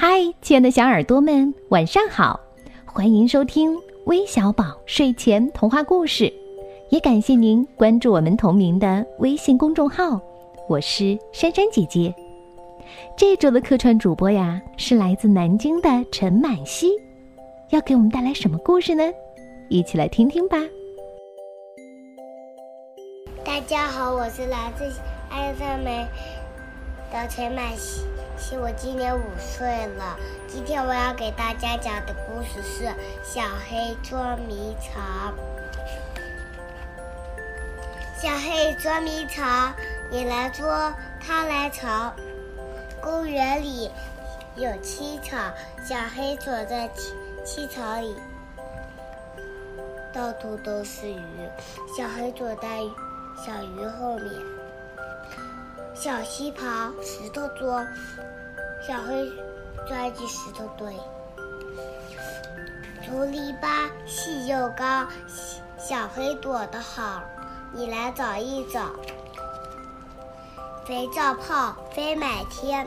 嗨，亲爱的小耳朵们，晚上好！欢迎收听微小宝睡前童话故事，也感谢您关注我们同名的微信公众号。我是珊珊姐姐。这周的客串主播呀，是来自南京的陈满希，要给我们带来什么故事呢？一起来听听吧。大家好，我是来自爱赞美的陈满希。我今年五岁了。今天我要给大家讲的故事是《小黑捉迷藏》。小黑捉迷藏，你来捉，他来藏。公园里有青草，小黑躲在青青草里，到处都是鱼。小黑躲在小鱼后面。小溪旁，石头多。小黑钻进石头堆，竹篱笆细又高，小黑躲得好，你来找一找。肥皂泡飞满天，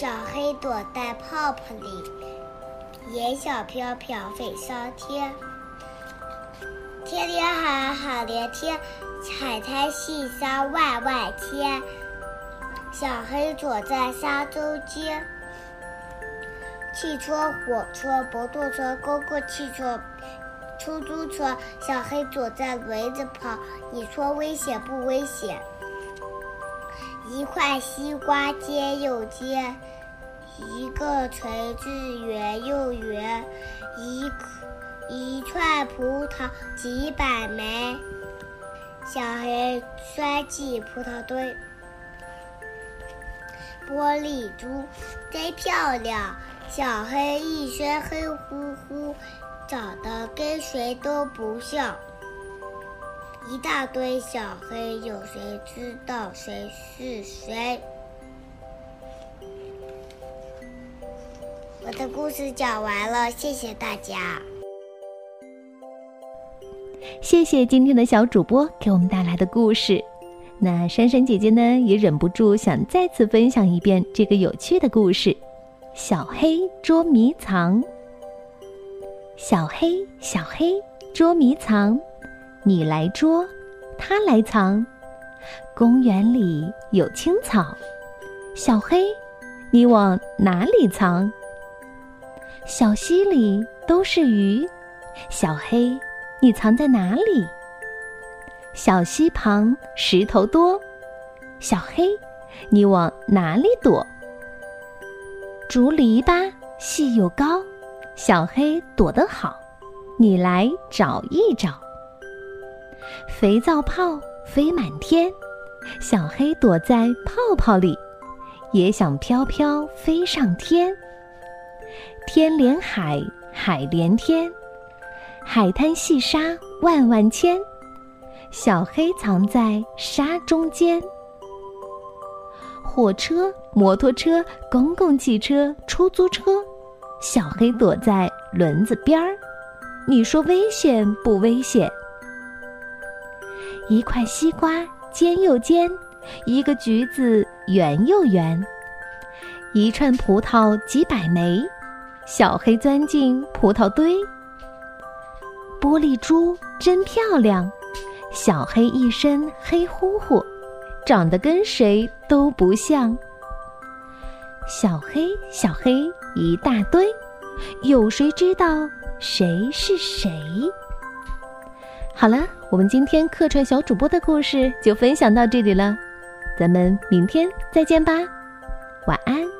小黑躲在泡泡里，烟小飘飘飞上天。天天海海连天，海滩细沙万万千。小黑躲在沙中间，汽车、火车、摩托车、公共汽车、出租车，小黑躲在轮子旁。你说危险不危险？一块西瓜尖又尖，一个锤子圆又圆，一一串葡萄几百枚，小黑钻进葡萄堆。玻璃珠真漂亮，小黑一身黑乎乎，长得跟谁都不像。一大堆小黑，有谁知道谁是谁？我的故事讲完了，谢谢大家。谢谢今天的小主播给我们带来的故事。那珊珊姐姐呢，也忍不住想再次分享一遍这个有趣的故事：小黑捉迷藏。小黑，小黑捉迷藏，你来捉，他来藏。公园里有青草，小黑，你往哪里藏？小溪里都是鱼，小黑，你藏在哪里？小溪旁石头多，小黑，你往哪里躲？竹篱笆细又高，小黑躲得好，你来找一找。肥皂泡飞满天，小黑躲在泡泡里，也想飘飘飞上天。天连海，海连天，海滩细沙万万千。小黑藏在沙中间，火车、摩托车、公共汽车、出租车，小黑躲在轮子边儿。你说危险不危险？一块西瓜尖又尖，一个橘子圆又圆，一串葡萄几百枚，小黑钻进葡萄堆。玻璃珠真漂亮。小黑一身黑乎乎，长得跟谁都不像。小黑，小黑一大堆，有谁知道谁是谁？好了，我们今天客串小主播的故事就分享到这里了，咱们明天再见吧，晚安。